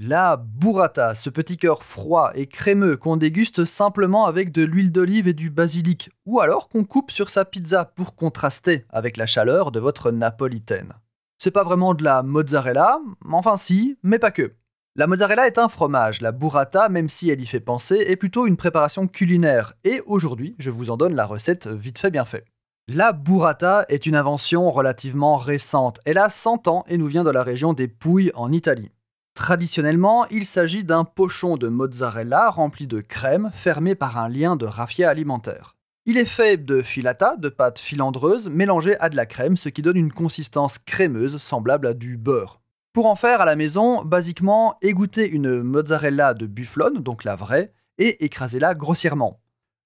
La burrata, ce petit cœur froid et crémeux qu'on déguste simplement avec de l'huile d'olive et du basilic, ou alors qu'on coupe sur sa pizza pour contraster avec la chaleur de votre napolitaine. C'est pas vraiment de la mozzarella, enfin si, mais pas que. La mozzarella est un fromage, la burrata, même si elle y fait penser, est plutôt une préparation culinaire, et aujourd'hui je vous en donne la recette vite fait bien fait. La burrata est une invention relativement récente, elle a 100 ans et nous vient de la région des Pouilles en Italie. Traditionnellement, il s'agit d'un pochon de mozzarella rempli de crème fermé par un lien de raffia alimentaire. Il est fait de filata, de pâte filandreuse, mélangée à de la crème, ce qui donne une consistance crémeuse semblable à du beurre. Pour en faire à la maison, basiquement, égouttez une mozzarella de bufflone, donc la vraie, et écrasez-la grossièrement.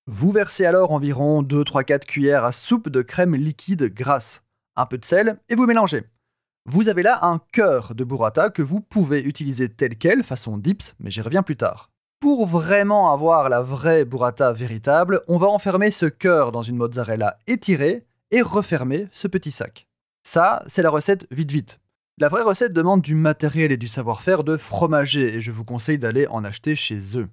Vous versez alors environ 2-3-4 cuillères à soupe de crème liquide grasse, un peu de sel, et vous mélangez. Vous avez là un cœur de burrata que vous pouvez utiliser tel quel, façon dips, mais j'y reviens plus tard. Pour vraiment avoir la vraie burrata véritable, on va enfermer ce cœur dans une mozzarella étirée et refermer ce petit sac. Ça, c'est la recette vite vite. La vraie recette demande du matériel et du savoir-faire de fromager et je vous conseille d'aller en acheter chez eux.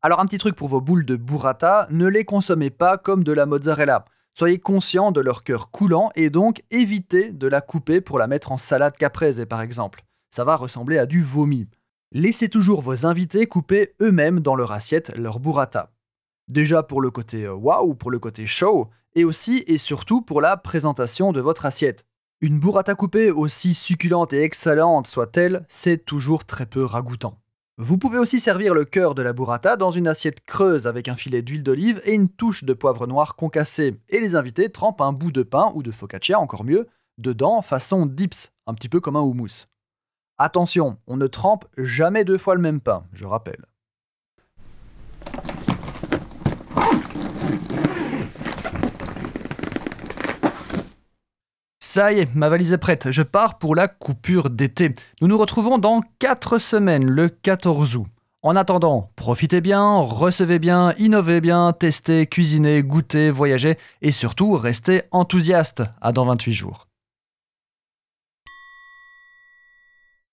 Alors un petit truc pour vos boules de burrata, ne les consommez pas comme de la mozzarella. Soyez conscient de leur cœur coulant et donc évitez de la couper pour la mettre en salade caprese par exemple. Ça va ressembler à du vomi. Laissez toujours vos invités couper eux-mêmes dans leur assiette leur burrata. Déjà pour le côté euh, waouh, pour le côté show, et aussi et surtout pour la présentation de votre assiette. Une burrata coupée, aussi succulente et excellente soit-elle, c'est toujours très peu ragoûtant. Vous pouvez aussi servir le cœur de la burrata dans une assiette creuse avec un filet d'huile d'olive et une touche de poivre noir concassé. Et les invités trempent un bout de pain ou de focaccia, encore mieux, dedans façon dips, un petit peu comme un houmous. Attention, on ne trempe jamais deux fois le même pain, je rappelle. Ça y est, ma valise est prête, je pars pour la coupure d'été. Nous nous retrouvons dans 4 semaines, le 14 août. En attendant, profitez bien, recevez bien, innovez bien, testez, cuisinez, goûtez, voyagez et surtout restez enthousiaste. À dans 28 jours.